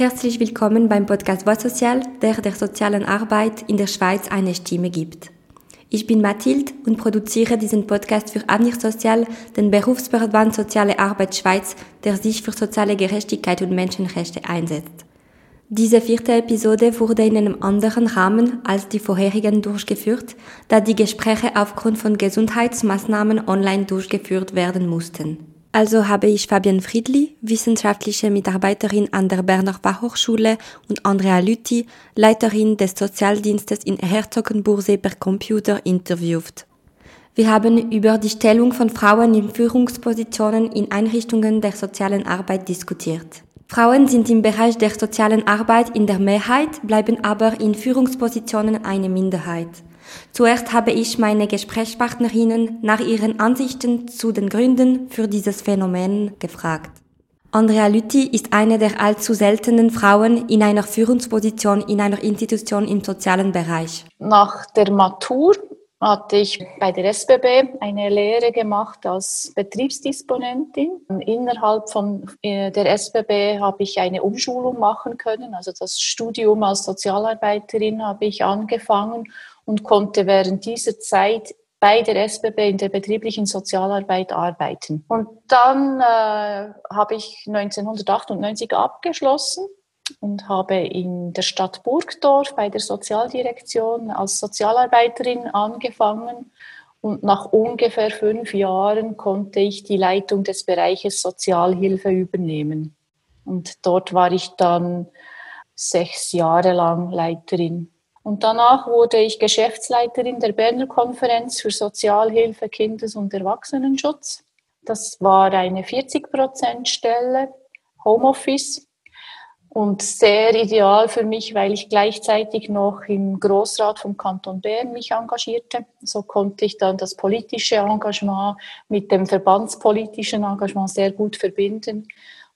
Herzlich willkommen beim Podcast Voix Sozial, der der sozialen Arbeit in der Schweiz eine Stimme gibt. Ich bin Mathilde und produziere diesen Podcast für Avenir Sozial, den Berufsverband Soziale Arbeit Schweiz, der sich für soziale Gerechtigkeit und Menschenrechte einsetzt. Diese vierte Episode wurde in einem anderen Rahmen als die vorherigen durchgeführt, da die Gespräche aufgrund von Gesundheitsmaßnahmen online durchgeführt werden mussten. Also habe ich Fabian Friedli, wissenschaftliche Mitarbeiterin an der Berner Fachhochschule und Andrea Lüthi, Leiterin des Sozialdienstes in Herzogenbursee per Computer interviewt. Wir haben über die Stellung von Frauen in Führungspositionen in Einrichtungen der sozialen Arbeit diskutiert. Frauen sind im Bereich der sozialen Arbeit in der Mehrheit, bleiben aber in Führungspositionen eine Minderheit. Zuerst habe ich meine Gesprächspartnerinnen nach ihren Ansichten zu den Gründen für dieses Phänomen gefragt. Andrea Lütti ist eine der allzu seltenen Frauen in einer Führungsposition in einer Institution im sozialen Bereich. Nach der Matur hatte ich bei der SBB eine Lehre gemacht als Betriebsdisponentin. Innerhalb von äh, der SBB habe ich eine Umschulung machen können. Also das Studium als Sozialarbeiterin habe ich angefangen und konnte während dieser Zeit bei der SBB in der betrieblichen Sozialarbeit arbeiten. Und dann äh, habe ich 1998 abgeschlossen und habe in der Stadt Burgdorf bei der Sozialdirektion als Sozialarbeiterin angefangen. Und nach ungefähr fünf Jahren konnte ich die Leitung des Bereiches Sozialhilfe übernehmen. Und dort war ich dann sechs Jahre lang Leiterin. Und danach wurde ich Geschäftsleiterin der Berner Konferenz für Sozialhilfe, Kindes- und Erwachsenenschutz. Das war eine 40-Prozent-Stelle, Homeoffice und sehr ideal für mich, weil ich gleichzeitig noch im Großrat vom Kanton Bern mich engagierte. So konnte ich dann das politische Engagement mit dem verbandspolitischen Engagement sehr gut verbinden.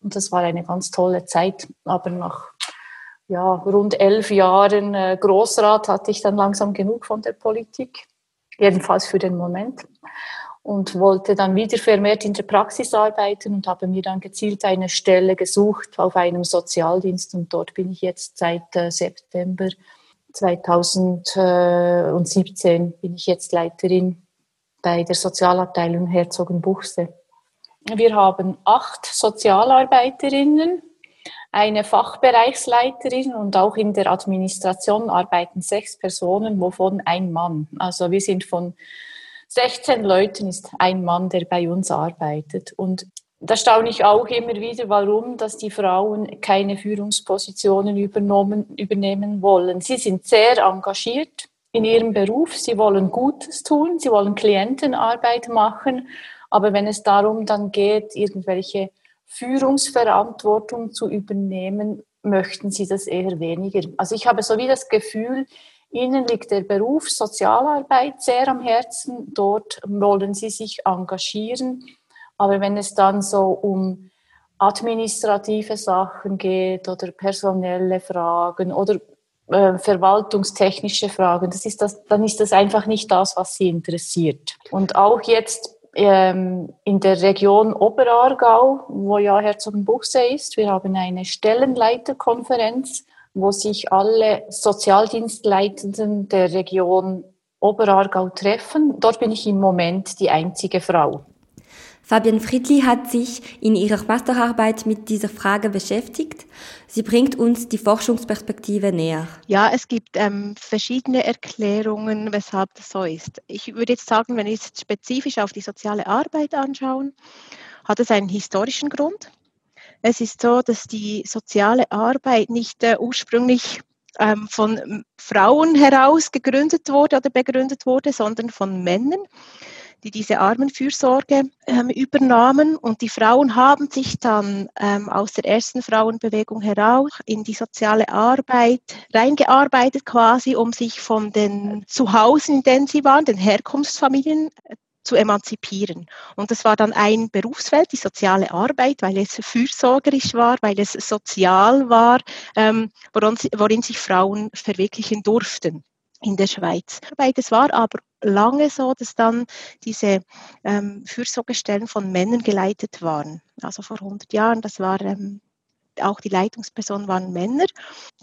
Und das war eine ganz tolle Zeit. Aber nach ja, rund elf Jahren äh, Großrat hatte ich dann langsam genug von der Politik. Jedenfalls für den Moment und wollte dann wieder vermehrt in der Praxis arbeiten und habe mir dann gezielt eine Stelle gesucht auf einem Sozialdienst und dort bin ich jetzt seit äh, September 2017 bin ich jetzt Leiterin bei der Sozialabteilung Herzogenbuchse. Wir haben acht Sozialarbeiterinnen, eine Fachbereichsleiterin und auch in der Administration arbeiten sechs Personen, wovon ein Mann. Also wir sind von 16 Leuten ist ein Mann, der bei uns arbeitet. Und da staune ich auch immer wieder, warum, dass die Frauen keine Führungspositionen übernehmen wollen. Sie sind sehr engagiert in ihrem Beruf, sie wollen Gutes tun, sie wollen Klientenarbeit machen, aber wenn es darum dann geht, irgendwelche Führungsverantwortung zu übernehmen, möchten sie das eher weniger. Also ich habe so wie das Gefühl, Ihnen liegt der Beruf Sozialarbeit sehr am Herzen. Dort wollen Sie sich engagieren. Aber wenn es dann so um administrative Sachen geht oder personelle Fragen oder äh, verwaltungstechnische Fragen, das ist das, dann ist das einfach nicht das, was Sie interessiert. Und auch jetzt ähm, in der Region Oberaargau, wo ja Herzogenbuchsee ist, wir haben eine Stellenleiterkonferenz wo sich alle Sozialdienstleitenden der Region Oberaargau treffen. Dort bin ich im Moment die einzige Frau. Fabian Friedli hat sich in ihrer Masterarbeit mit dieser Frage beschäftigt. Sie bringt uns die Forschungsperspektive näher. Ja, es gibt ähm, verschiedene Erklärungen, weshalb das so ist. Ich würde jetzt sagen, wenn wir jetzt spezifisch auf die soziale Arbeit anschauen, hat es einen historischen Grund. Es ist so, dass die soziale Arbeit nicht äh, ursprünglich ähm, von Frauen heraus gegründet wurde oder begründet wurde, sondern von Männern, die diese Armenfürsorge ähm, übernahmen. Und die Frauen haben sich dann ähm, aus der ersten Frauenbewegung heraus in die soziale Arbeit reingearbeitet, quasi, um sich von den Zuhause, in denen sie waren, den Herkunftsfamilien zu emanzipieren. Und das war dann ein Berufsfeld, die soziale Arbeit, weil es fürsorgerisch war, weil es sozial war, ähm, worin, worin sich Frauen verwirklichen durften in der Schweiz. Es war aber lange so, dass dann diese ähm, Fürsorgestellen von Männern geleitet waren. Also vor 100 Jahren, das war ähm, auch die Leitungspersonen waren Männer.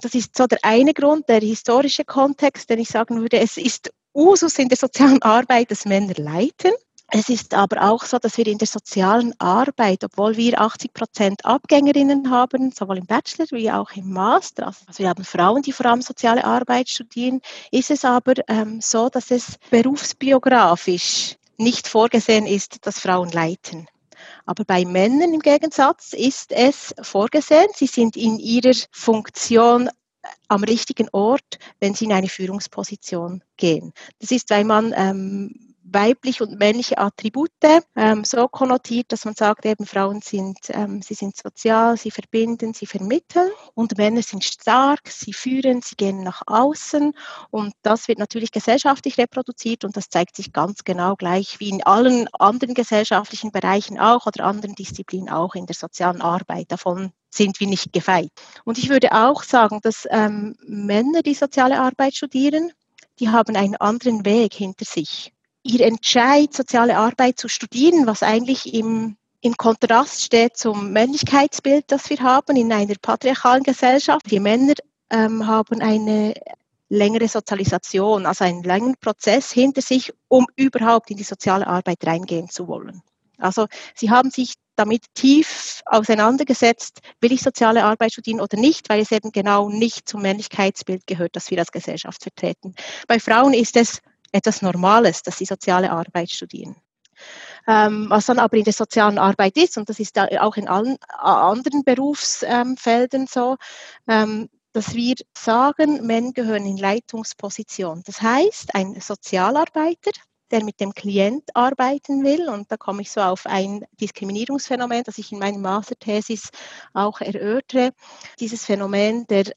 Das ist so der eine Grund, der historische Kontext, den ich sagen würde, es ist Usus in der sozialen Arbeit, dass Männer leiten. Es ist aber auch so, dass wir in der sozialen Arbeit, obwohl wir 80 Prozent Abgängerinnen haben, sowohl im Bachelor wie auch im Master, also wir haben Frauen, die vor allem soziale Arbeit studieren, ist es aber ähm, so, dass es berufsbiografisch nicht vorgesehen ist, dass Frauen leiten. Aber bei Männern im Gegensatz ist es vorgesehen, sie sind in ihrer Funktion am richtigen Ort, wenn sie in eine Führungsposition gehen. Das ist, weil man ähm, weibliche und männliche Attribute ähm, so konnotiert, dass man sagt, eben Frauen sind, ähm, sie sind sozial, sie verbinden, sie vermitteln und Männer sind stark, sie führen, sie gehen nach außen und das wird natürlich gesellschaftlich reproduziert und das zeigt sich ganz genau gleich wie in allen anderen gesellschaftlichen Bereichen auch oder anderen Disziplinen auch in der sozialen Arbeit. Davon sind wir nicht gefeit. Und ich würde auch sagen, dass ähm, Männer, die soziale Arbeit studieren, die haben einen anderen Weg hinter sich ihr Entscheid, soziale Arbeit zu studieren, was eigentlich im, im Kontrast steht zum Männlichkeitsbild, das wir haben in einer patriarchalen Gesellschaft. Die Männer ähm, haben eine längere Sozialisation, also einen langen Prozess hinter sich, um überhaupt in die soziale Arbeit reingehen zu wollen. Also sie haben sich damit tief auseinandergesetzt, will ich soziale Arbeit studieren oder nicht, weil es eben genau nicht zum Männlichkeitsbild gehört, das wir als Gesellschaft vertreten. Bei Frauen ist es etwas Normales, dass sie soziale Arbeit studieren. Ähm, was dann aber in der sozialen Arbeit ist, und das ist auch in allen anderen Berufsfeldern so, ähm, dass wir sagen, Männer gehören in Leitungsposition. Das heißt, ein Sozialarbeiter, der mit dem Klient arbeiten will, und da komme ich so auf ein Diskriminierungsphänomen, das ich in meiner Masterthesis auch erörtere, dieses Phänomen der,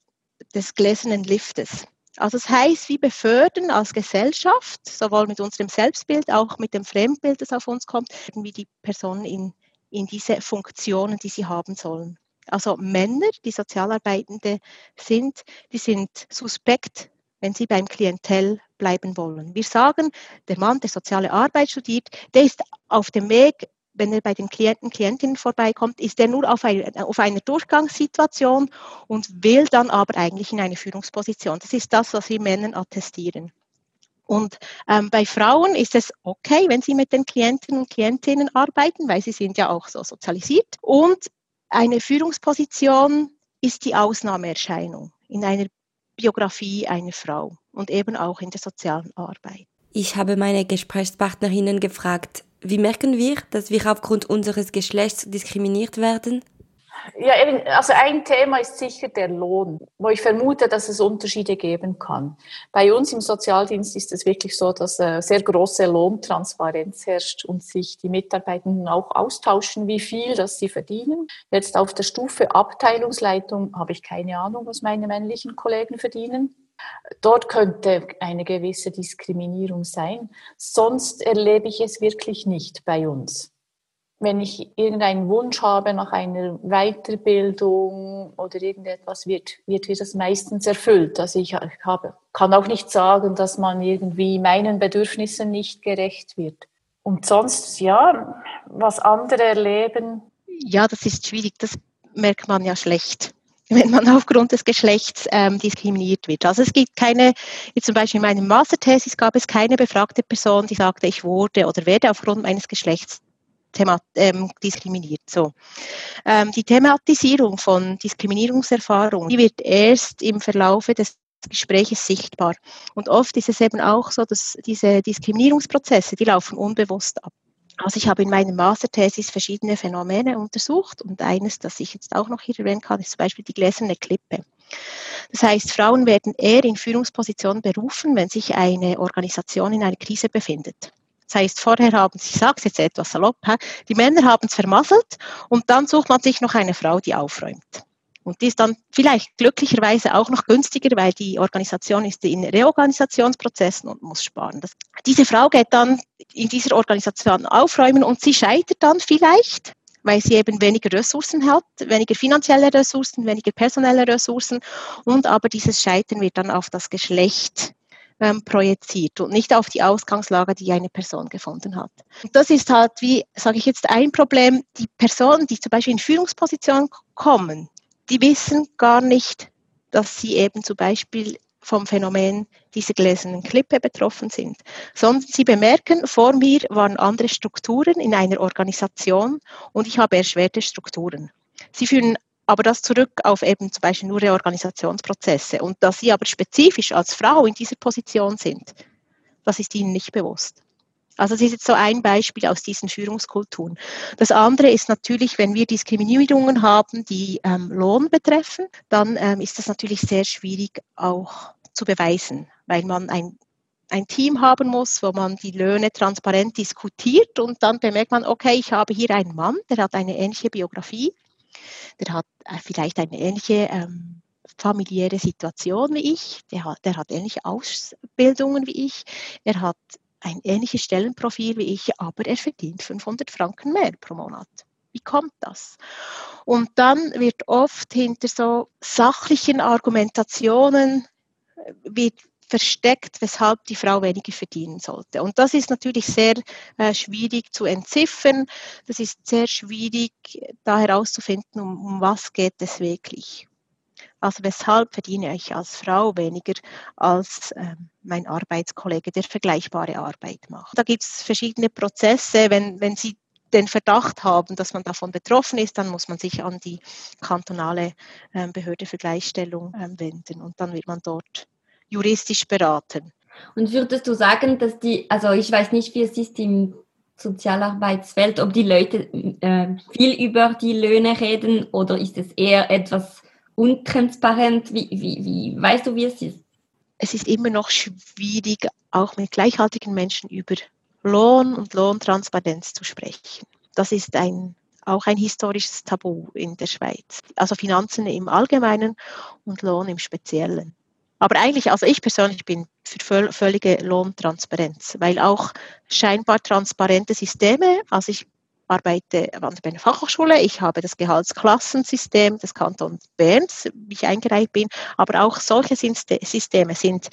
des gläsernen Liftes. Also das heißt, wir befördern als Gesellschaft, sowohl mit unserem Selbstbild, auch mit dem Fremdbild, das auf uns kommt, wie die Personen in, in diese Funktionen, die sie haben sollen. Also Männer, die Sozialarbeitende sind, die sind suspekt, wenn sie beim Klientel bleiben wollen. Wir sagen, der Mann, der soziale Arbeit studiert, der ist auf dem Weg, wenn er bei den Klienten, Klientinnen vorbeikommt, ist er nur auf, ein, auf einer Durchgangssituation und will dann aber eigentlich in eine Führungsposition. Das ist das, was wir Männern attestieren. Und ähm, bei Frauen ist es okay, wenn sie mit den Klienten und Klientinnen arbeiten, weil sie sind ja auch so sozialisiert. Und eine Führungsposition ist die Ausnahmeerscheinung in einer Biografie einer Frau und eben auch in der sozialen Arbeit. Ich habe meine Gesprächspartnerinnen gefragt, wie merken wir, dass wir aufgrund unseres Geschlechts diskriminiert werden? Ja, also ein Thema ist sicher der Lohn, wo ich vermute, dass es Unterschiede geben kann. Bei uns im Sozialdienst ist es wirklich so, dass äh, sehr große Lohntransparenz herrscht und sich die Mitarbeitenden auch austauschen, wie viel das sie verdienen. Jetzt auf der Stufe Abteilungsleitung habe ich keine Ahnung, was meine männlichen Kollegen verdienen. Dort könnte eine gewisse Diskriminierung sein. Sonst erlebe ich es wirklich nicht bei uns. Wenn ich irgendeinen Wunsch habe nach einer Weiterbildung oder irgendetwas, wird, wird mir das meistens erfüllt. Also ich habe, kann auch nicht sagen, dass man irgendwie meinen Bedürfnissen nicht gerecht wird. Und sonst, ja, was andere erleben. Ja, das ist schwierig. Das merkt man ja schlecht wenn man aufgrund des Geschlechts ähm, diskriminiert wird. Also es gibt keine, zum Beispiel in meinem Masterthesis gab es keine befragte Person, die sagte, ich wurde oder werde aufgrund meines Geschlechts Thema, ähm, diskriminiert. So. Ähm, die Thematisierung von Diskriminierungserfahrungen, die wird erst im Verlaufe des Gespräches sichtbar. Und oft ist es eben auch so, dass diese Diskriminierungsprozesse, die laufen unbewusst ab. Also ich habe in meiner Masterthesis verschiedene Phänomene untersucht und eines, das ich jetzt auch noch hier erwähnen kann, ist zum Beispiel die gläserne Klippe. Das heißt, Frauen werden eher in Führungspositionen berufen, wenn sich eine Organisation in einer Krise befindet. Das heißt, vorher haben sie, ich sage es jetzt etwas salopp, die Männer haben es vermasselt und dann sucht man sich noch eine Frau, die aufräumt. Und die ist dann vielleicht glücklicherweise auch noch günstiger, weil die Organisation ist in Reorganisationsprozessen und muss sparen. Das, diese Frau geht dann in dieser Organisation aufräumen und sie scheitert dann vielleicht, weil sie eben weniger Ressourcen hat, weniger finanzielle Ressourcen, weniger personelle Ressourcen und aber dieses Scheitern wird dann auf das Geschlecht ähm, projiziert und nicht auf die Ausgangslage, die eine Person gefunden hat. Und das ist halt, wie sage ich jetzt, ein Problem. Die Personen, die zum Beispiel in Führungspositionen kommen, die wissen gar nicht, dass sie eben zum Beispiel vom Phänomen dieser gläsernen Klippe betroffen sind, sondern sie bemerken, vor mir waren andere Strukturen in einer Organisation und ich habe erschwerte Strukturen. Sie führen aber das zurück auf eben zum Beispiel nur Reorganisationsprozesse und dass sie aber spezifisch als Frau in dieser Position sind, das ist ihnen nicht bewusst. Also das ist jetzt so ein Beispiel aus diesen Führungskulturen. Das andere ist natürlich, wenn wir Diskriminierungen haben, die ähm, Lohn betreffen, dann ähm, ist das natürlich sehr schwierig auch zu beweisen, weil man ein, ein Team haben muss, wo man die Löhne transparent diskutiert und dann bemerkt man, okay, ich habe hier einen Mann, der hat eine ähnliche Biografie, der hat äh, vielleicht eine ähnliche ähm, familiäre Situation wie ich, der hat, der hat ähnliche Ausbildungen wie ich, er hat ein ähnliches Stellenprofil wie ich, aber er verdient 500 Franken mehr pro Monat. Wie kommt das? Und dann wird oft hinter so sachlichen Argumentationen äh, wird versteckt, weshalb die Frau weniger verdienen sollte. Und das ist natürlich sehr äh, schwierig zu entziffern. Das ist sehr schwierig, da herauszufinden, um, um was geht es wirklich. Also weshalb verdiene ich als Frau weniger als äh, mein Arbeitskollege, der vergleichbare Arbeit macht. Da gibt es verschiedene Prozesse. Wenn, wenn Sie den Verdacht haben, dass man davon betroffen ist, dann muss man sich an die kantonale äh, Behörde für Gleichstellung äh, wenden und dann wird man dort juristisch beraten. Und würdest du sagen, dass die, also ich weiß nicht, wie es ist im Sozialarbeitsfeld, ob die Leute äh, viel über die Löhne reden oder ist es eher etwas untransparent? Wie, wie, wie weißt du, wie es ist? Es ist immer noch schwierig, auch mit gleichaltrigen Menschen über Lohn und Lohntransparenz zu sprechen. Das ist ein, auch ein historisches Tabu in der Schweiz. Also Finanzen im Allgemeinen und Lohn im Speziellen. Aber eigentlich, also ich persönlich bin für völlige Lohntransparenz, weil auch scheinbar transparente Systeme, also ich arbeite an der Fachhochschule. Ich habe das Gehaltsklassensystem des Kantons Berns, wie ich eingereicht bin. Aber auch solche Systeme sind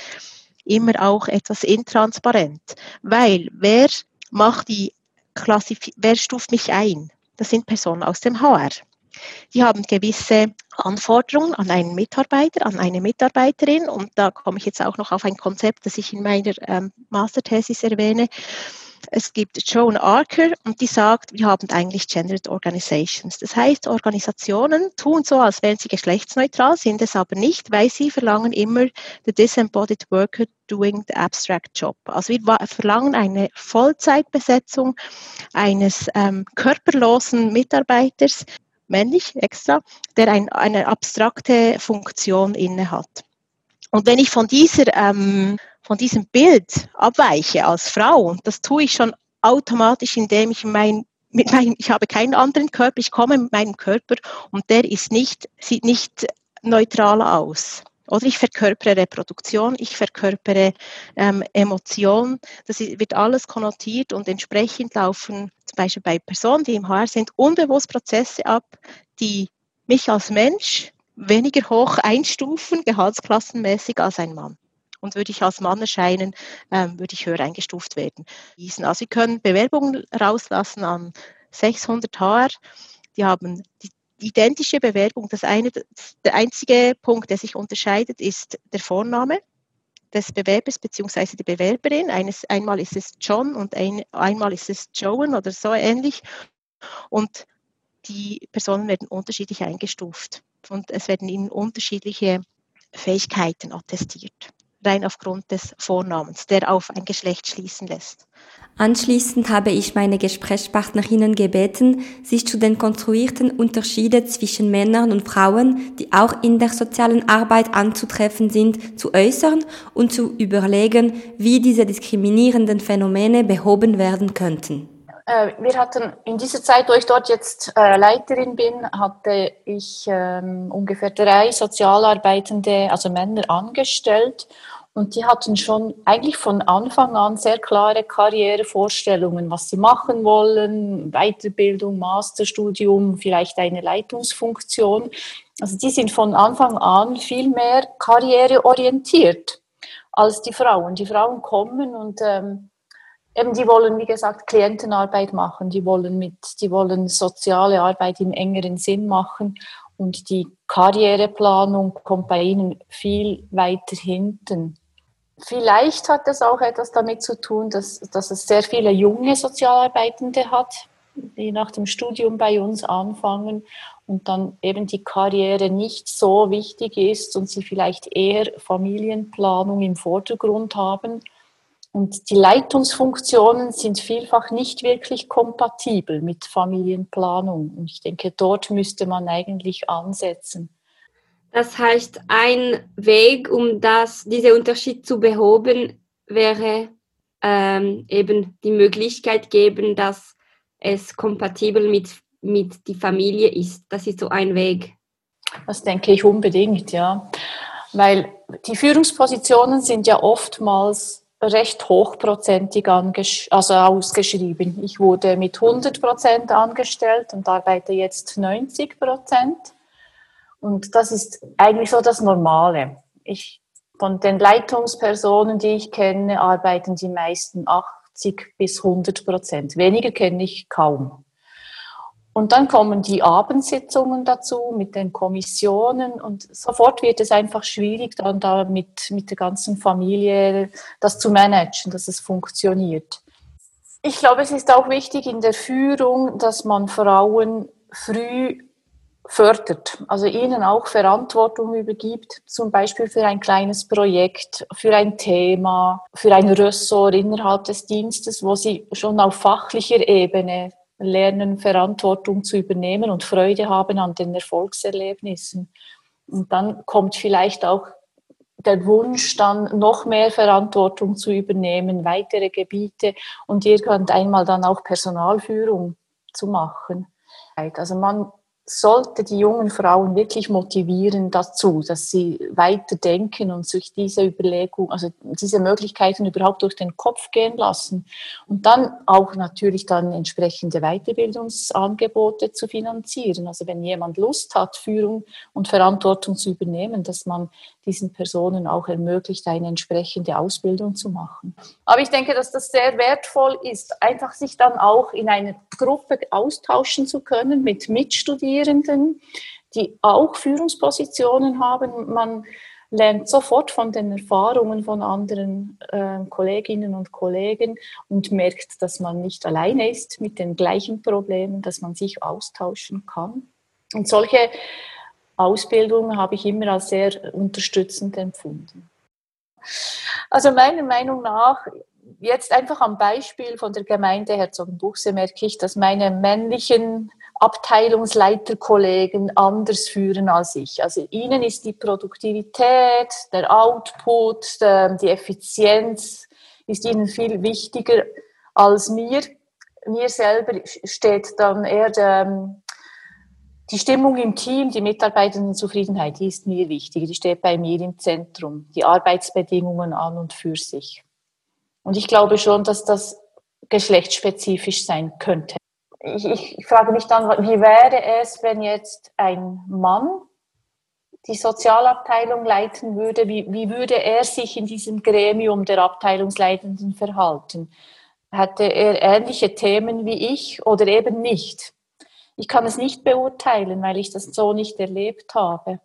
immer auch etwas intransparent, weil wer macht die Klassif wer stuft mich ein? Das sind Personen aus dem HR. Die haben gewisse Anforderungen an einen Mitarbeiter, an eine Mitarbeiterin. Und da komme ich jetzt auch noch auf ein Konzept, das ich in meiner ähm, Masterthesis erwähne. Es gibt Joan Archer und die sagt, wir haben eigentlich Gendered Organizations. Das heißt, Organisationen tun so, als wären sie geschlechtsneutral, sind es aber nicht, weil sie verlangen immer the disembodied worker doing the abstract job. Also wir verlangen eine Vollzeitbesetzung eines ähm, körperlosen Mitarbeiters, männlich extra, der ein, eine abstrakte Funktion innehat. Und wenn ich von dieser ähm, von diesem Bild abweiche als Frau, und das tue ich schon automatisch, indem ich mein mit meinem, ich habe keinen anderen Körper, ich komme mit meinem Körper und der ist nicht, sieht nicht neutral aus. Oder ich verkörpere Reproduktion, ich verkörpere ähm, Emotion. Das wird alles konnotiert und entsprechend laufen zum Beispiel bei Personen, die im HR sind, unbewusst Prozesse ab, die mich als Mensch weniger hoch einstufen, gehaltsklassenmäßig als ein Mann und würde ich als Mann erscheinen, ähm, würde ich höher eingestuft werden. Also Sie können Bewerbungen rauslassen an 600 HR, die haben die identische Bewerbung. Das eine, der einzige Punkt, der sich unterscheidet, ist der Vorname des Bewerbers bzw. die Bewerberin. Eines, einmal ist es John und ein, einmal ist es Joan oder so ähnlich. Und die Personen werden unterschiedlich eingestuft und es werden ihnen unterschiedliche Fähigkeiten attestiert rein aufgrund des Vornamens, der auf ein Geschlecht schließen lässt. Anschließend habe ich meine Gesprächspartnerinnen gebeten, sich zu den konstruierten Unterschieden zwischen Männern und Frauen, die auch in der sozialen Arbeit anzutreffen sind, zu äußern und zu überlegen, wie diese diskriminierenden Phänomene behoben werden könnten. Äh, wir hatten in dieser Zeit, wo ich dort jetzt äh, Leiterin bin, hatte ich ähm, ungefähr drei Sozialarbeitende, also Männer, angestellt. Und die hatten schon eigentlich von Anfang an sehr klare Karrierevorstellungen, was sie machen wollen, Weiterbildung, Masterstudium, vielleicht eine Leitungsfunktion. Also die sind von Anfang an viel mehr karriereorientiert als die Frauen. Die Frauen kommen und ähm, eben die wollen, wie gesagt, Klientenarbeit machen, die wollen mit, die wollen soziale Arbeit im engeren Sinn machen und die Karriereplanung kommt bei ihnen viel weiter hinten. Vielleicht hat das auch etwas damit zu tun, dass, dass es sehr viele junge Sozialarbeitende hat, die nach dem Studium bei uns anfangen und dann eben die Karriere nicht so wichtig ist und sie vielleicht eher Familienplanung im Vordergrund haben. Und die Leitungsfunktionen sind vielfach nicht wirklich kompatibel mit Familienplanung. Und ich denke, dort müsste man eigentlich ansetzen. Das heißt, ein Weg, um das, diesen Unterschied zu behoben, wäre ähm, eben die Möglichkeit geben, dass es kompatibel mit, mit die Familie ist. Das ist so ein Weg. Das denke ich unbedingt, ja. Weil die Führungspositionen sind ja oftmals recht hochprozentig also ausgeschrieben. Ich wurde mit 100 Prozent angestellt und arbeite jetzt 90 Prozent. Und das ist eigentlich so das Normale. Ich, von den Leitungspersonen, die ich kenne, arbeiten die meisten 80 bis 100 Prozent. Weniger kenne ich kaum. Und dann kommen die Abendsitzungen dazu mit den Kommissionen und sofort wird es einfach schwierig, dann da mit, mit der ganzen Familie das zu managen, dass es funktioniert. Ich glaube, es ist auch wichtig in der Führung, dass man Frauen früh fördert, also ihnen auch Verantwortung übergibt, zum Beispiel für ein kleines Projekt, für ein Thema, für ein Ressort innerhalb des Dienstes, wo sie schon auf fachlicher Ebene lernen, Verantwortung zu übernehmen und Freude haben an den Erfolgserlebnissen. Und dann kommt vielleicht auch der Wunsch, dann noch mehr Verantwortung zu übernehmen, weitere Gebiete und irgendwann dann auch Personalführung zu machen. Also man sollte die jungen Frauen wirklich motivieren dazu, dass sie weiter denken und sich diese Überlegung, also diese Möglichkeiten überhaupt durch den Kopf gehen lassen und dann auch natürlich dann entsprechende Weiterbildungsangebote zu finanzieren. Also wenn jemand Lust hat, Führung und Verantwortung zu übernehmen, dass man diesen Personen auch ermöglicht, eine entsprechende Ausbildung zu machen. Aber ich denke, dass das sehr wertvoll ist, einfach sich dann auch in einer Gruppe austauschen zu können mit Mitstudierenden, die auch Führungspositionen haben. Man lernt sofort von den Erfahrungen von anderen äh, Kolleginnen und Kollegen und merkt, dass man nicht alleine ist mit den gleichen Problemen, dass man sich austauschen kann. Und solche Ausbildung habe ich immer als sehr unterstützend empfunden. Also meiner Meinung nach, jetzt einfach am Beispiel von der Gemeinde Herzogenbuchse merke ich, dass meine männlichen Abteilungsleiterkollegen anders führen als ich. Also ihnen ist die Produktivität, der Output, die Effizienz ist ihnen viel wichtiger als mir. Mir selber steht dann eher der, die Stimmung im Team, die Mitarbeitendenzufriedenheit, die ist mir wichtig. Die steht bei mir im Zentrum. Die Arbeitsbedingungen an und für sich. Und ich glaube schon, dass das geschlechtsspezifisch sein könnte. Ich, ich frage mich dann, wie wäre es, wenn jetzt ein Mann die Sozialabteilung leiten würde? Wie, wie würde er sich in diesem Gremium der Abteilungsleitenden verhalten? Hätte er ähnliche Themen wie ich oder eben nicht? Ich kann es nicht beurteilen, weil ich das so nicht erlebt habe.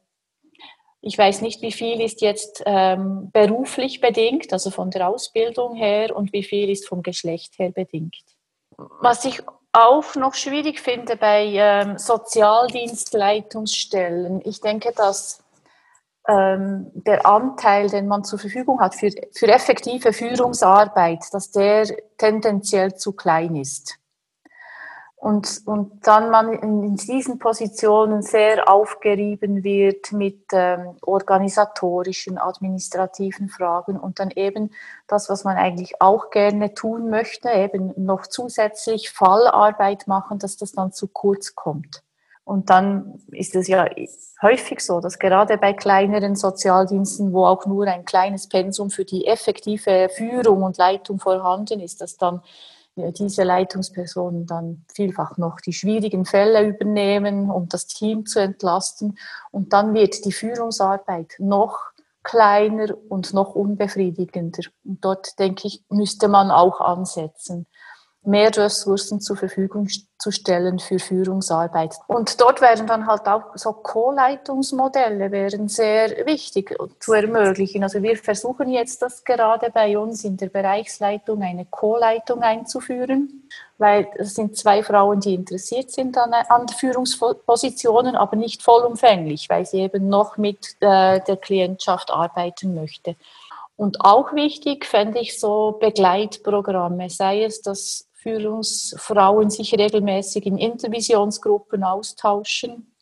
Ich weiß nicht, wie viel ist jetzt ähm, beruflich bedingt, also von der Ausbildung her, und wie viel ist vom Geschlecht her bedingt. Was ich auch noch schwierig finde bei ähm, Sozialdienstleitungsstellen, ich denke, dass ähm, der Anteil, den man zur Verfügung hat für, für effektive Führungsarbeit, dass der tendenziell zu klein ist und, und dann man in, diesen Positionen sehr aufgerieben wird mit ähm, organisatorischen, administrativen Fragen und dann eben das, was man eigentlich auch gerne tun möchte, eben noch zusätzlich Fallarbeit machen, dass das dann zu kurz kommt. Und dann ist es ja häufig so, dass gerade bei kleineren Sozialdiensten, wo auch nur ein kleines Pensum für die effektive Führung und Leitung vorhanden ist, dass dann diese Leitungspersonen dann vielfach noch die schwierigen Fälle übernehmen, um das Team zu entlasten. Und dann wird die Führungsarbeit noch kleiner und noch unbefriedigender. Und dort, denke ich, müsste man auch ansetzen. Mehr Ressourcen zur Verfügung zu stellen für Führungsarbeit. Und dort wären dann halt auch so Co-Leitungsmodelle wären sehr wichtig zu ermöglichen. Also wir versuchen jetzt das gerade bei uns in der Bereichsleitung eine Co-Leitung einzuführen, weil es sind zwei Frauen, die interessiert sind an, an Führungspositionen, aber nicht vollumfänglich, weil sie eben noch mit äh, der Klientschaft arbeiten möchte. Und auch wichtig fände ich so Begleitprogramme, sei es, dass Führungsfrauen sich regelmäßig in Intervisionsgruppen austauschen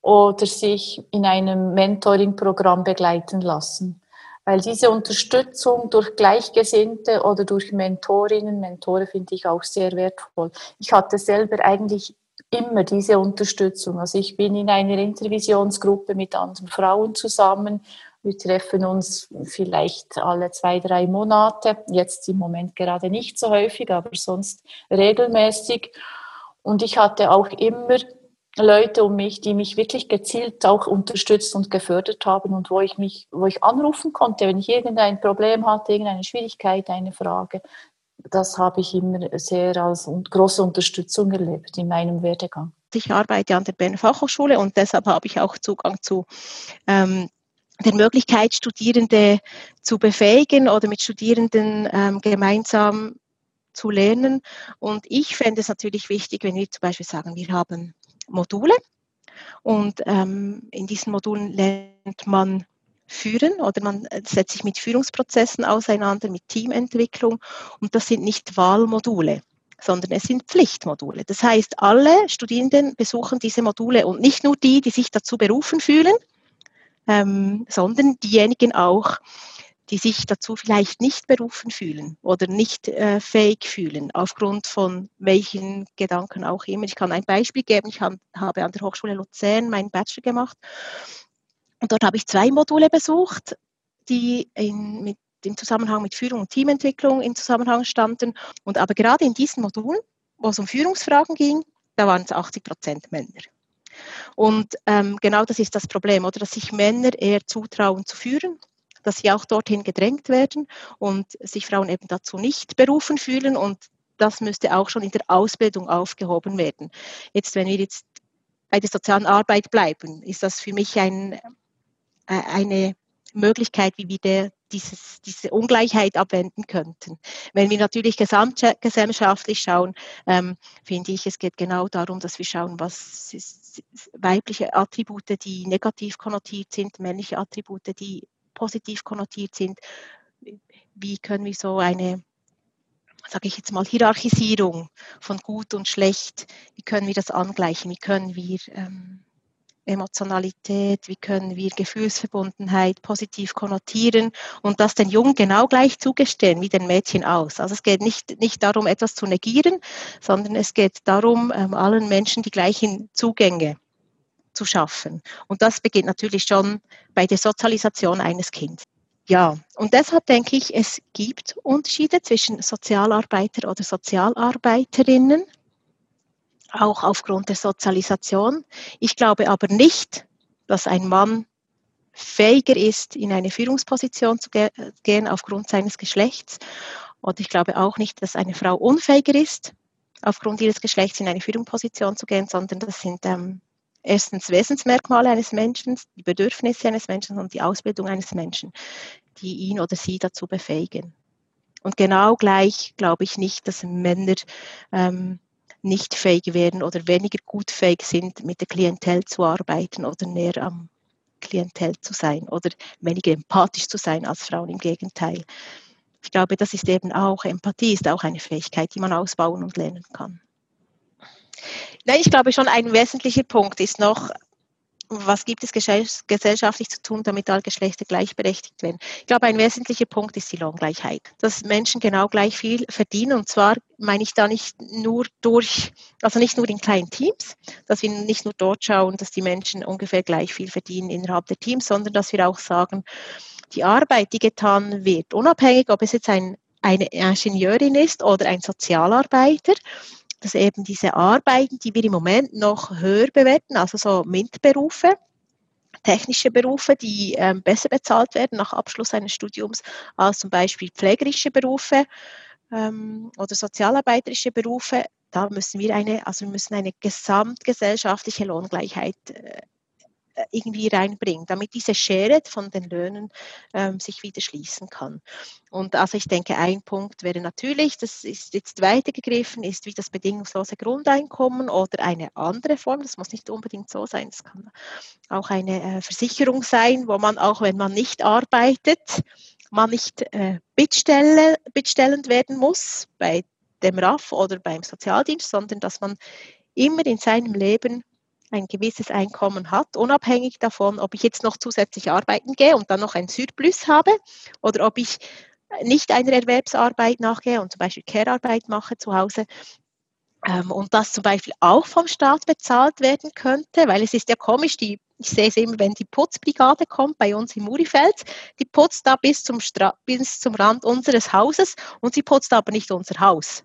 oder sich in einem Mentoring-Programm begleiten lassen. Weil diese Unterstützung durch Gleichgesinnte oder durch Mentorinnen, Mentore finde ich auch sehr wertvoll. Ich hatte selber eigentlich immer diese Unterstützung. Also ich bin in einer Intervisionsgruppe mit anderen Frauen zusammen wir treffen uns vielleicht alle zwei, drei Monate. Jetzt im Moment gerade nicht so häufig, aber sonst regelmäßig. Und ich hatte auch immer Leute um mich, die mich wirklich gezielt auch unterstützt und gefördert haben und wo ich mich, wo ich anrufen konnte, wenn ich irgendein Problem hatte, irgendeine Schwierigkeit, eine Frage. Das habe ich immer sehr als große Unterstützung erlebt in meinem Werdegang. Ich arbeite an der Berner Fachhochschule und deshalb habe ich auch Zugang zu ähm, der Möglichkeit, Studierende zu befähigen oder mit Studierenden ähm, gemeinsam zu lernen. Und ich fände es natürlich wichtig, wenn wir zum Beispiel sagen, wir haben Module und ähm, in diesen Modulen lernt man führen oder man setzt sich mit Führungsprozessen auseinander, mit Teamentwicklung und das sind nicht Wahlmodule sondern es sind Pflichtmodule. Das heißt, alle Studierenden besuchen diese Module und nicht nur die, die sich dazu berufen fühlen, ähm, sondern diejenigen auch, die sich dazu vielleicht nicht berufen fühlen oder nicht äh, fähig fühlen, aufgrund von welchen Gedanken auch immer. Ich kann ein Beispiel geben. Ich habe an der Hochschule Luzern meinen Bachelor gemacht und dort habe ich zwei Module besucht, die in, mit, im Zusammenhang mit Führung und Teamentwicklung in Zusammenhang standen. Und aber gerade in diesen Modulen, wo es um Führungsfragen ging, da waren es 80 Prozent Männer. Und ähm, genau das ist das Problem, oder dass sich Männer eher zutrauen zu führen, dass sie auch dorthin gedrängt werden und sich Frauen eben dazu nicht berufen fühlen und das müsste auch schon in der Ausbildung aufgehoben werden. Jetzt, wenn wir jetzt bei der sozialen Arbeit bleiben, ist das für mich ein, äh, eine Möglichkeit, wie wir der, dieses, diese Ungleichheit abwenden könnten. Wenn wir natürlich gesamtgesellschaftlich schauen, ähm, finde ich, es geht genau darum, dass wir schauen, was ist weibliche Attribute, die negativ konnotiert sind, männliche Attribute, die positiv konnotiert sind. Wie können wir so eine sage ich jetzt mal, Hierarchisierung von gut und schlecht, wie können wir das angleichen, wie können wir ähm, Emotionalität, wie können wir Gefühlsverbundenheit positiv konnotieren und das den Jungen genau gleich zugestehen wie den Mädchen aus. Also es geht nicht, nicht darum, etwas zu negieren, sondern es geht darum, ähm, allen Menschen die gleichen Zugänge zu schaffen. Und das beginnt natürlich schon bei der Sozialisation eines Kindes. Ja, und deshalb denke ich, es gibt Unterschiede zwischen Sozialarbeiter oder Sozialarbeiterinnen auch aufgrund der Sozialisation. Ich glaube aber nicht, dass ein Mann fähiger ist, in eine Führungsposition zu gehen aufgrund seines Geschlechts. Und ich glaube auch nicht, dass eine Frau unfähiger ist, aufgrund ihres Geschlechts in eine Führungsposition zu gehen, sondern das sind ähm, erstens Wesensmerkmale eines Menschen, die Bedürfnisse eines Menschen und die Ausbildung eines Menschen, die ihn oder sie dazu befähigen. Und genau gleich glaube ich nicht, dass Männer ähm, nicht fähig werden oder weniger gut fähig sind, mit der Klientel zu arbeiten oder näher am Klientel zu sein oder weniger empathisch zu sein als Frauen im Gegenteil. Ich glaube, das ist eben auch, Empathie ist auch eine Fähigkeit, die man ausbauen und lernen kann. Nein, ich glaube schon ein wesentlicher Punkt ist noch, was gibt es gesellschaftlich zu tun, damit alle Geschlechter gleichberechtigt werden? Ich glaube, ein wesentlicher Punkt ist die Lohngleichheit. Dass Menschen genau gleich viel verdienen. Und zwar meine ich da nicht nur durch, also nicht nur in kleinen Teams, dass wir nicht nur dort schauen, dass die Menschen ungefähr gleich viel verdienen innerhalb der Teams, sondern dass wir auch sagen, die Arbeit, die getan wird, unabhängig, ob es jetzt ein, eine Ingenieurin ist oder ein Sozialarbeiter, dass eben diese Arbeiten, die wir im Moment noch höher bewerten, also so MINT-Berufe, technische Berufe, die ähm, besser bezahlt werden nach Abschluss eines Studiums als zum Beispiel pflegerische Berufe, ähm, oder sozialarbeiterische Berufe, da müssen wir eine, also wir müssen eine gesamtgesellschaftliche Lohngleichheit äh, irgendwie reinbringen, damit diese Schere von den Löhnen ähm, sich wieder schließen kann. Und also ich denke, ein Punkt wäre natürlich, das ist jetzt weitergegriffen, ist wie das bedingungslose Grundeinkommen oder eine andere Form, das muss nicht unbedingt so sein, es kann auch eine äh, Versicherung sein, wo man auch, wenn man nicht arbeitet, man nicht äh, bittstelle, bittstellend werden muss bei dem RAF oder beim Sozialdienst, sondern dass man immer in seinem Leben ein gewisses Einkommen hat, unabhängig davon, ob ich jetzt noch zusätzlich arbeiten gehe und dann noch ein Surplus habe oder ob ich nicht einer Erwerbsarbeit nachgehe und zum Beispiel Care-Arbeit mache zu Hause ähm, und das zum Beispiel auch vom Staat bezahlt werden könnte, weil es ist ja komisch, die, ich sehe es immer, wenn die Putzbrigade kommt bei uns im Murifeld, die putzt da bis zum, Stra bis zum Rand unseres Hauses und sie putzt aber nicht unser Haus.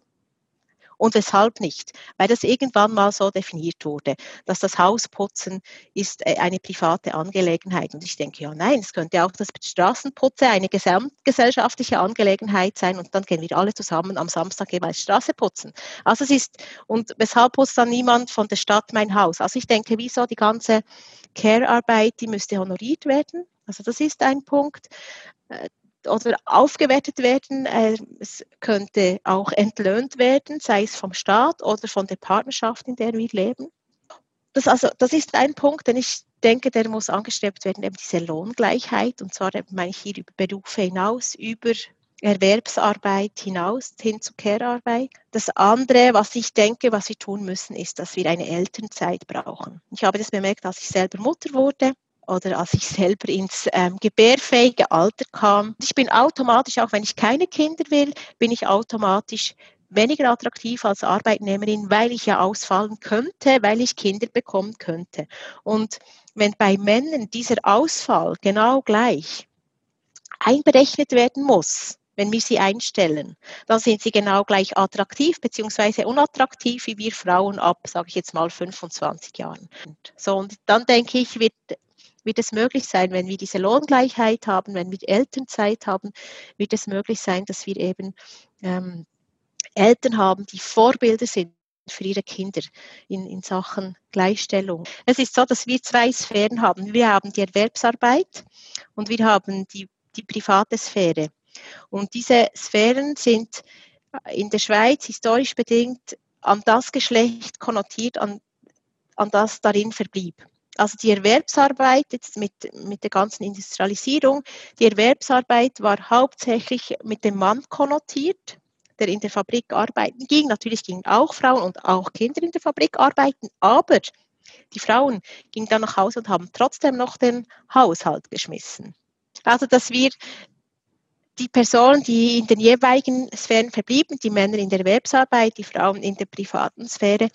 Und weshalb nicht? Weil das irgendwann mal so definiert wurde, dass das Hausputzen ist äh, eine private Angelegenheit. Und ich denke, ja, nein, es könnte auch das Straßenputzen eine gesamtgesellschaftliche Angelegenheit sein und dann gehen wir alle zusammen am Samstag jeweils Straße putzen. Also es ist, und weshalb putzt dann niemand von der Stadt mein Haus? Also ich denke, wieso die ganze Care-Arbeit, die müsste honoriert werden. Also das ist ein Punkt. Äh, oder aufgewertet werden. Äh, es könnte auch entlöhnt werden, sei es vom Staat oder von der Partnerschaft, in der wir leben. Das, also, das ist ein Punkt, den ich denke, der muss angestrebt werden, eben diese Lohngleichheit. Und zwar meine ich hier über Berufe hinaus, über Erwerbsarbeit hinaus hin zu Care-Arbeit. Das andere, was ich denke, was wir tun müssen, ist, dass wir eine Elternzeit brauchen. Ich habe das bemerkt, als ich selber Mutter wurde oder als ich selber ins ähm, gebärfähige Alter kam. Ich bin automatisch, auch wenn ich keine Kinder will, bin ich automatisch weniger attraktiv als Arbeitnehmerin, weil ich ja ausfallen könnte, weil ich Kinder bekommen könnte. Und wenn bei Männern dieser Ausfall genau gleich einberechnet werden muss, wenn wir sie einstellen, dann sind sie genau gleich attraktiv bzw. unattraktiv wie wir Frauen ab, sage ich jetzt mal, 25 Jahren. So, und dann denke ich, wird wird es möglich sein, wenn wir diese Lohngleichheit haben, wenn wir Elternzeit haben, wird es möglich sein, dass wir eben ähm, Eltern haben, die Vorbilder sind für ihre Kinder in, in Sachen Gleichstellung. Es ist so, dass wir zwei Sphären haben. Wir haben die Erwerbsarbeit und wir haben die, die private Sphäre. Und diese Sphären sind in der Schweiz historisch bedingt an das Geschlecht konnotiert, an, an das darin verblieb. Also die Erwerbsarbeit jetzt mit, mit der ganzen Industrialisierung, die Erwerbsarbeit war hauptsächlich mit dem Mann konnotiert, der in der Fabrik arbeiten ging. Natürlich gingen auch Frauen und auch Kinder in der Fabrik arbeiten, aber die Frauen gingen dann nach Hause und haben trotzdem noch den Haushalt geschmissen. Also dass wir die Personen, die in den jeweiligen Sphären verblieben, die Männer in der Erwerbsarbeit, die Frauen in der privaten Sphäre,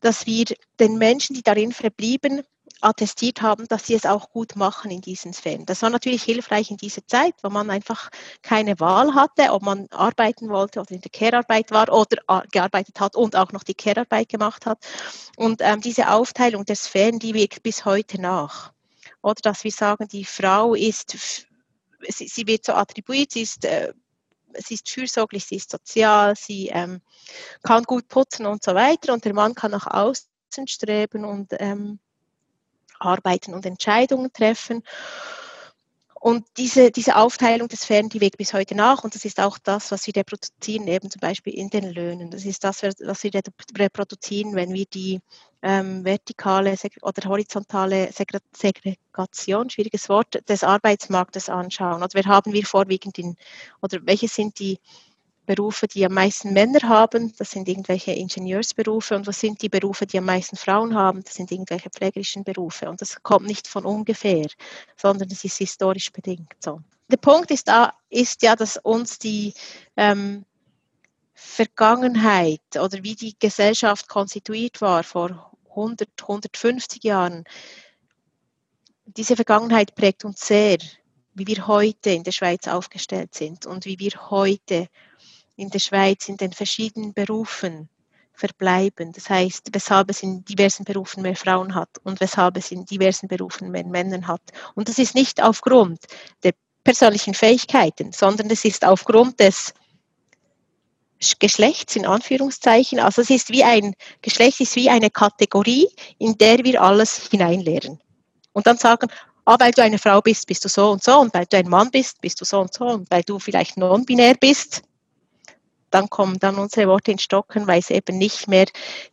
dass wir den Menschen, die darin verblieben, attestiert haben, dass sie es auch gut machen in diesen Sphären. Das war natürlich hilfreich in dieser Zeit, wo man einfach keine Wahl hatte, ob man arbeiten wollte oder in der Care-Arbeit war oder äh, gearbeitet hat und auch noch die Care-Arbeit gemacht hat. Und ähm, diese Aufteilung der Sphären, die wirkt bis heute nach. Oder dass wir sagen, die Frau ist, sie, sie wird so attribuiert, sie ist äh, sie ist fürsorglich, sie ist sozial, sie ähm, kann gut putzen und so weiter und der Mann kann nach außen streben und ähm, arbeiten und Entscheidungen treffen. Und diese, diese Aufteilung des Sphären, die wirkt bis heute nach. Und das ist auch das, was wir reproduzieren, eben zum Beispiel in den Löhnen. Das ist das, was wir reproduzieren, wenn wir die ähm, vertikale oder horizontale Segregation, schwieriges Wort, des Arbeitsmarktes anschauen. Oder wir haben wir vorwiegend in, oder welche sind die Berufe, die am meisten Männer haben, das sind irgendwelche Ingenieursberufe. Und was sind die Berufe, die am meisten Frauen haben? Das sind irgendwelche pflegerischen Berufe. Und das kommt nicht von ungefähr, sondern es ist historisch bedingt so. Der Punkt ist, ist ja, dass uns die ähm, Vergangenheit oder wie die Gesellschaft konstituiert war vor 100, 150 Jahren, diese Vergangenheit prägt uns sehr, wie wir heute in der Schweiz aufgestellt sind und wie wir heute in der Schweiz in den verschiedenen Berufen verbleiben. Das heißt, weshalb es in diversen Berufen mehr Frauen hat und weshalb es in diversen Berufen mehr Männer hat. Und das ist nicht aufgrund der persönlichen Fähigkeiten, sondern es ist aufgrund des Geschlechts in Anführungszeichen. Also es ist wie ein Geschlecht ist wie eine Kategorie, in der wir alles hineinlehren. Und dann sagen, ah, weil du eine Frau bist, bist du so und so und weil du ein Mann bist, bist du so und so und weil du vielleicht non-binär bist, dann kommen dann unsere Worte in Stocken, weil es eben nicht mehr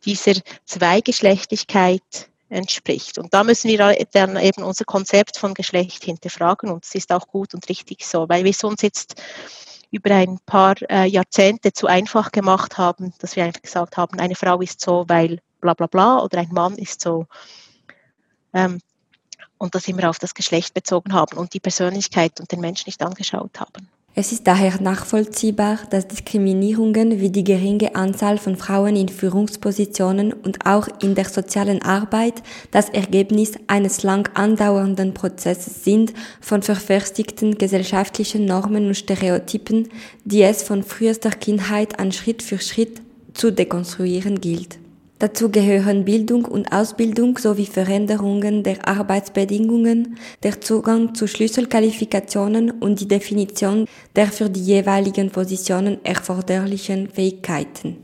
dieser Zweigeschlechtlichkeit entspricht. Und da müssen wir dann eben unser Konzept von Geschlecht hinterfragen und es ist auch gut und richtig so, weil wir es uns jetzt über ein paar äh, Jahrzehnte zu einfach gemacht haben, dass wir einfach gesagt haben, eine Frau ist so, weil bla bla bla oder ein Mann ist so. Ähm, und das immer auf das Geschlecht bezogen haben und die Persönlichkeit und den Menschen nicht angeschaut haben. Es ist daher nachvollziehbar, dass Diskriminierungen wie die geringe Anzahl von Frauen in Führungspositionen und auch in der sozialen Arbeit das Ergebnis eines lang andauernden Prozesses sind von verfestigten gesellschaftlichen Normen und Stereotypen, die es von frühester Kindheit an Schritt für Schritt zu dekonstruieren gilt. Dazu gehören Bildung und Ausbildung sowie Veränderungen der Arbeitsbedingungen, der Zugang zu Schlüsselqualifikationen und die Definition der für die jeweiligen Positionen erforderlichen Fähigkeiten.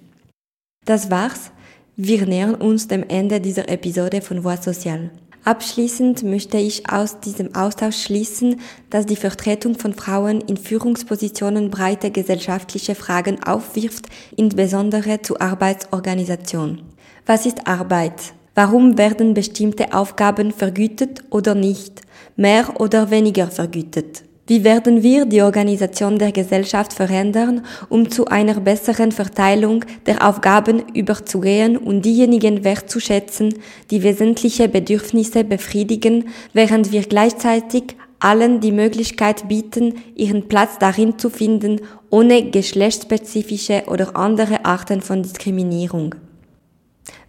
Das war's. Wir nähern uns dem Ende dieser Episode von Voix Social. Abschließend möchte ich aus diesem Austausch schließen, dass die Vertretung von Frauen in Führungspositionen breite gesellschaftliche Fragen aufwirft, insbesondere zur Arbeitsorganisation. Was ist Arbeit? Warum werden bestimmte Aufgaben vergütet oder nicht, mehr oder weniger vergütet? Wie werden wir die Organisation der Gesellschaft verändern, um zu einer besseren Verteilung der Aufgaben überzugehen und diejenigen wertzuschätzen, die wesentliche Bedürfnisse befriedigen, während wir gleichzeitig allen die Möglichkeit bieten, ihren Platz darin zu finden, ohne geschlechtsspezifische oder andere Arten von Diskriminierung.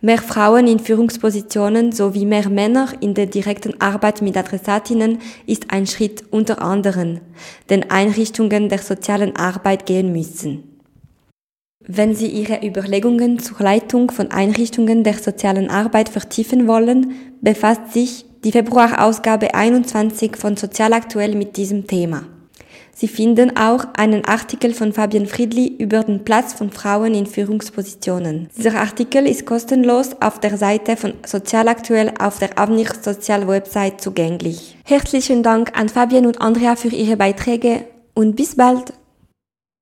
Mehr Frauen in Führungspositionen sowie mehr Männer in der direkten Arbeit mit Adressatinnen ist ein Schritt unter anderem, den Einrichtungen der sozialen Arbeit gehen müssen. Wenn Sie Ihre Überlegungen zur Leitung von Einrichtungen der sozialen Arbeit vertiefen wollen, befasst sich die Februarausgabe 21 von Sozial Aktuell mit diesem Thema. Sie finden auch einen Artikel von Fabian Friedli über den Platz von Frauen in Führungspositionen. Dieser Artikel ist kostenlos auf der Seite von Sozialaktuell auf der Avnich Sozial Website zugänglich. Herzlichen Dank an Fabian und Andrea für ihre Beiträge und bis bald!